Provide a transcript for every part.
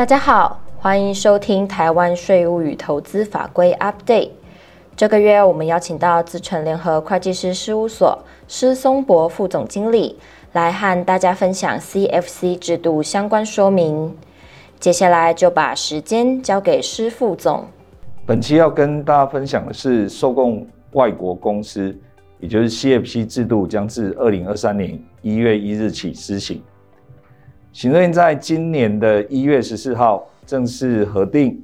大家好，欢迎收听台湾税务与投资法规 Update。这个月我们邀请到资诚联合会计师事务所施松博副总经理来和大家分享 CFC 制度相关说明。接下来就把时间交给施副总。本期要跟大家分享的是受供外国公司，也就是 CFC 制度将自二零二三年一月一日起施行。行政院在今年的一月十四号正式核定，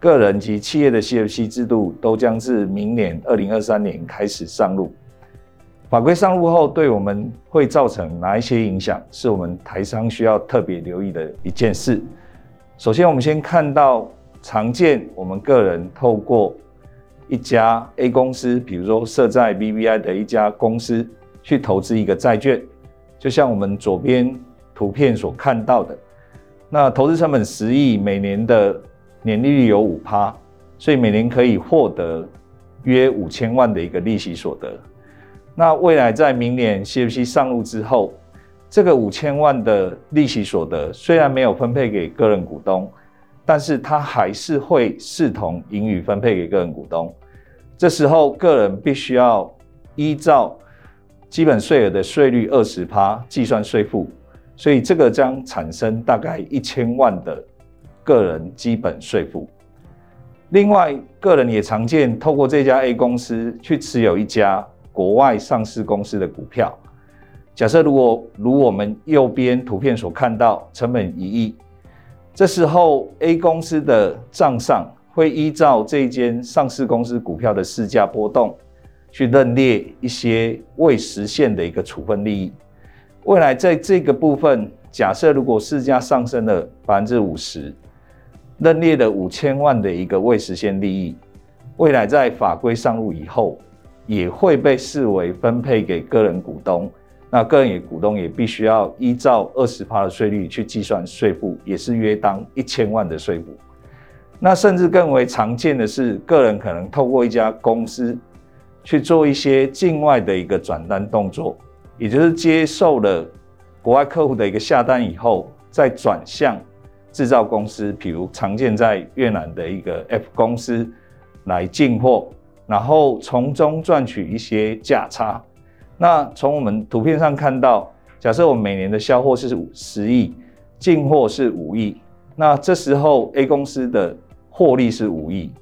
个人及企业的 CFC 制度都将自明年二零二三年开始上路。法规上路后，对我们会造成哪一些影响，是我们台商需要特别留意的一件事。首先，我们先看到常见我们个人透过一家 A 公司，比如说设在 BVI 的一家公司去投资一个债券，就像我们左边。图片所看到的，那投资成本十亿，每年的年利率有五趴，所以每年可以获得约五千万的一个利息所得。那未来在明年 CFC 上路之后，这个五千万的利息所得虽然没有分配给个人股东，但是它还是会视同盈余分配给个人股东。这时候个人必须要依照基本税额的税率二十趴计算税负。所以这个将产生大概一千万的个人基本税负。另外，个人也常见透过这家 A 公司去持有一家国外上市公司的股票。假设如果如我们右边图片所看到，成本一亿，这时候 A 公司的账上会依照这间上市公司股票的市价波动，去认列一些未实现的一个处分利益。未来在这个部分，假设如果市价上升了百分之五十，认列了五千万的一个未实现利益，未来在法规上路以后，也会被视为分配给个人股东。那个人也股东也必须要依照二十趴的税率去计算税负，也是约当一千万的税负。那甚至更为常见的是，个人可能透过一家公司去做一些境外的一个转单动作。也就是接受了国外客户的一个下单以后，再转向制造公司，比如常见在越南的一个 F 公司来进货，然后从中赚取一些价差。那从我们图片上看到，假设我们每年的销货是十亿，进货是五亿，那这时候 A 公司的获利是五亿。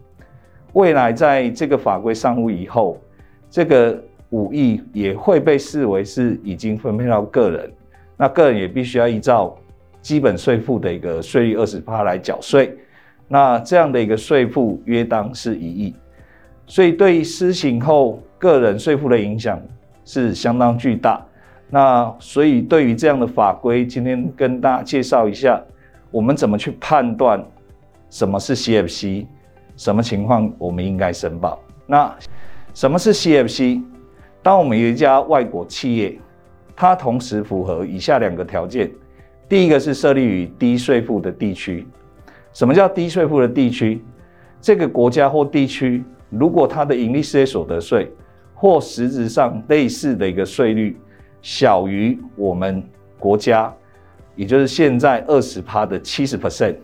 未来在这个法规上路以后，这个。五亿也会被视为是已经分配到个人，那个人也必须要依照基本税负的一个税率二十趴来缴税，那这样的一个税负约当是一亿，所以对于施行后个人税负的影响是相当巨大。那所以对于这样的法规，今天跟大家介绍一下，我们怎么去判断什么是 CFC，什么情况我们应该申报。那什么是 CFC？当我们有一家外国企业，它同时符合以下两个条件：第一个是设立于低税负的地区。什么叫低税负的地区？这个国家或地区，如果它的盈利事业所得税或实质上类似的一个税率小于我们国家，也就是现在二十趴的七十 percent，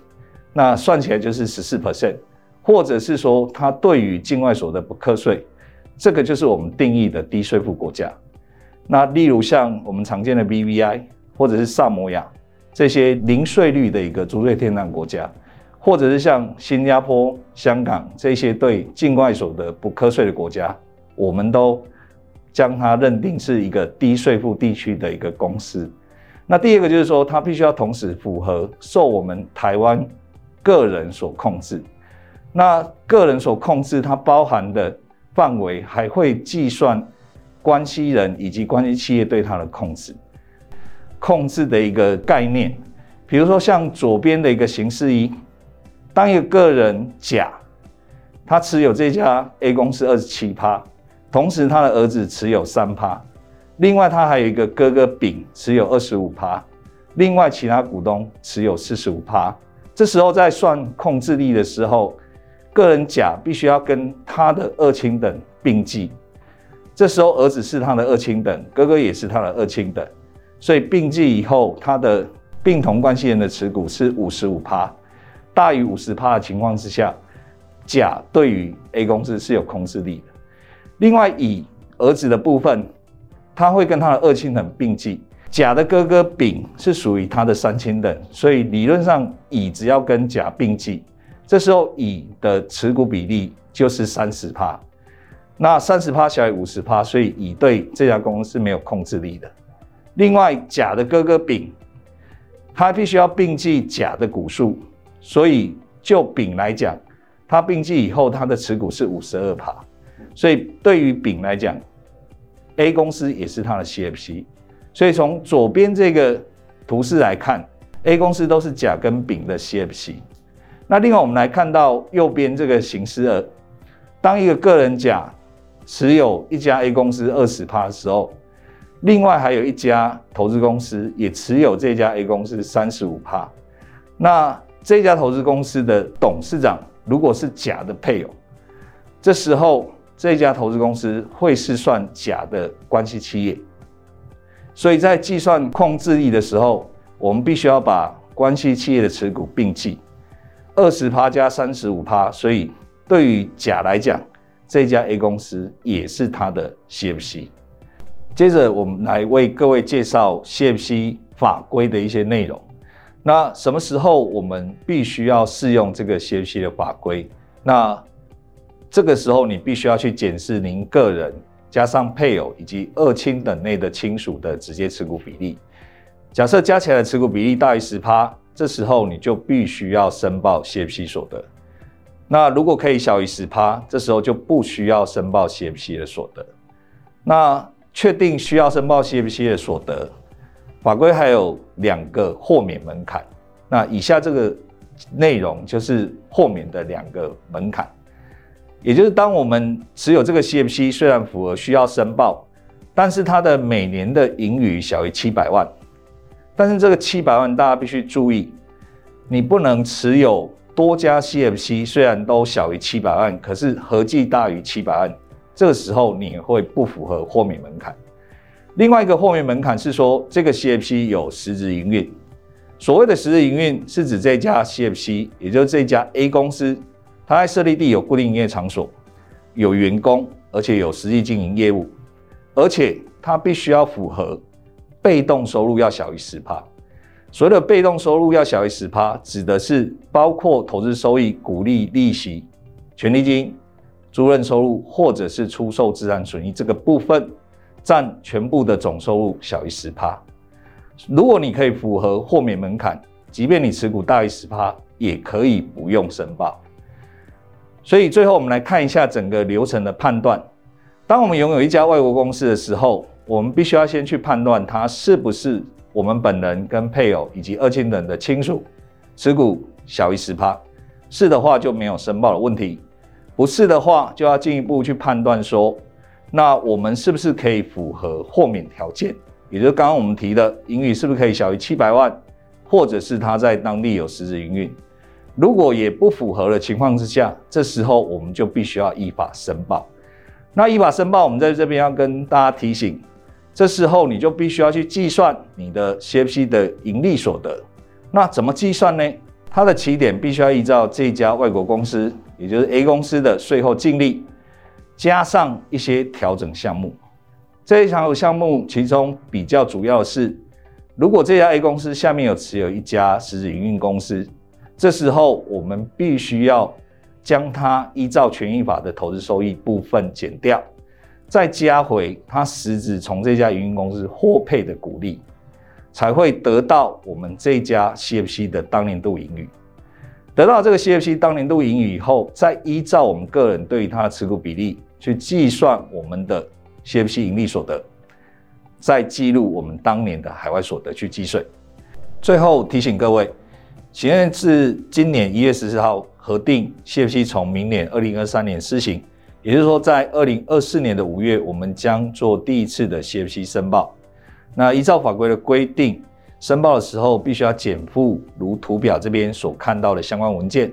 那算起来就是十四 percent，或者是说它对于境外所得不课税。这个就是我们定义的低税负国家。那例如像我们常见的 BVI 或者是萨摩亚这些零税率的一个租税天堂国家，或者是像新加坡、香港这些对境外所得不课税的国家，我们都将它认定是一个低税负地区的一个公司。那第二个就是说，它必须要同时符合受我们台湾个人所控制。那个人所控制，它包含的。范围还会计算关系人以及关系企业对它的控制，控制的一个概念，比如说像左边的一个形式一，当一个个人甲，他持有这家 A 公司二十七趴，同时他的儿子持有三趴，另外他还有一个哥哥丙持有二十五趴，另外其他股东持有四十五趴，这时候在算控制力的时候。个人甲必须要跟他的二亲等并计，这时候儿子是他的二亲等，哥哥也是他的二亲等，所以并计以后，他的并同关系人的持股是五十五趴，大于五十趴的情况之下，甲对于 A 公司是有控制力的。另外，乙儿子的部分，他会跟他的二亲等并继。甲的哥哥丙是属于他的三亲等，所以理论上乙只要跟甲并继，这时候乙的持股比例就是三十趴。那三十趴小于五十趴，所以乙对这家公司没有控制力的。另外，甲的哥哥丙，他必须要并记甲的股数，所以就丙来讲，他并记以后他的持股是五十二趴，所以对于丙来讲，A 公司也是他的 CFC。所以从左边这个图示来看，A 公司都是甲跟丙的 CFC。那另外我们来看到右边这个形式二，当一个个人甲持有一家 A 公司二十趴的时候，另外还有一家投资公司也持有这家 A 公司三十五趴。那这家投资公司的董事长如果是甲的配偶，这时候这家投资公司会是算甲的关系企业。所以在计算控制力的时候，我们必须要把关系企业的持股并记，二十趴加三十五趴，所以对于甲来讲。这家 A 公司也是他的 CFC。接着，我们来为各位介绍 CFC 法规的一些内容。那什么时候我们必须要适用这个 CFC 的法规？那这个时候你必须要去检视您个人加上配偶以及二亲等内的亲属的直接持股比例。假设加起来的持股比例大于十趴，这时候你就必须要申报 CFC 所得。那如果可以小于十趴，这时候就不需要申报 CFC 的所得。那确定需要申报 CFC 的所得，法规还有两个豁免门槛。那以下这个内容就是豁免的两个门槛，也就是当我们持有这个 CFC，虽然符合需要申报，但是它的每年的盈余小于七百万。但是这个七百万大家必须注意，你不能持有。多家 CFC 虽然都小于七百万，可是合计大于七百万，这个时候你会不符合豁免门槛。另外一个豁免门槛是说，这个 CFC 有实质营运。所谓的实质营运是指这家 CFC，也就是这家 A 公司，它在设立地有固定营业场所，有员工，而且有实际经营业务，而且它必须要符合被动收入要小于十趴。所谓的被动收入要小于十趴，指的是包括投资收益、股利、利息、权利金、租赁收入，或者是出售资产损益这个部分，占全部的总收入小于十趴。如果你可以符合豁免门槛，即便你持股大于十趴，也可以不用申报。所以最后我们来看一下整个流程的判断。当我们拥有一家外国公司的时候，我们必须要先去判断他是不是。我们本人跟配偶以及二亲等的亲属持股小于十趴，是的话就没有申报的问题；不是的话，就要进一步去判断说，那我们是不是可以符合豁免条件？也就是刚刚我们提的盈余是不是可以小于七百万，或者是他在当地有实质营运？如果也不符合的情况之下，这时候我们就必须要依法申报。那依法申报，我们在这边要跟大家提醒。这时候你就必须要去计算你的 CFC 的盈利所得。那怎么计算呢？它的起点必须要依照这家外国公司，也就是 A 公司的税后净利，加上一些调整项目。这一场有项目其中比较主要是，如果这家 A 公司下面有持有一家实质营运公司，这时候我们必须要将它依照权益法的投资收益部分减掉。再加回他实质从这家营运公司获配的股利，才会得到我们这家 CFC 的当年度盈余。得到这个 CFC 当年度盈余以后，再依照我们个人对于它的持股比例去计算我们的 CFC 盈利所得，再记录我们当年的海外所得去计税。最后提醒各位，行政自今年一月十四号核定 CFC 从明年二零二三年施行。也就是说，在二零二四年的五月，我们将做第一次的 CFC 申报。那依照法规的规定，申报的时候必须要减附如图表这边所看到的相关文件，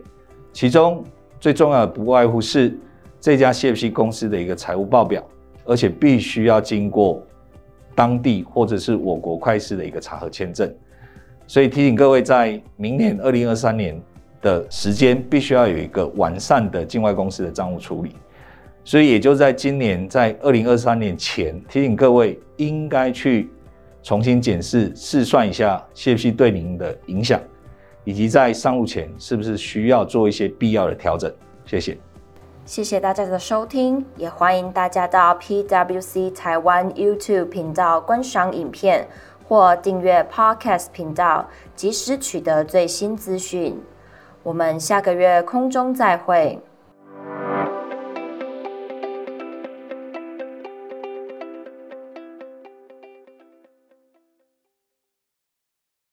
其中最重要的不外乎是这家 CFC 公司的一个财务报表，而且必须要经过当地或者是我国会计师的一个查核签证。所以提醒各位，在明年二零二三年的时间，必须要有一个完善的境外公司的账务处理。所以也就在今年，在二零二三年前，提醒各位应该去重新检视、试算一下 CFC 对您的影响，以及在上路前是不是需要做一些必要的调整。谢谢。谢谢大家的收听，也欢迎大家到 PWC 台湾 YouTube 频道观赏影片或订阅 Podcast 频道，及时取得最新资讯。我们下个月空中再会。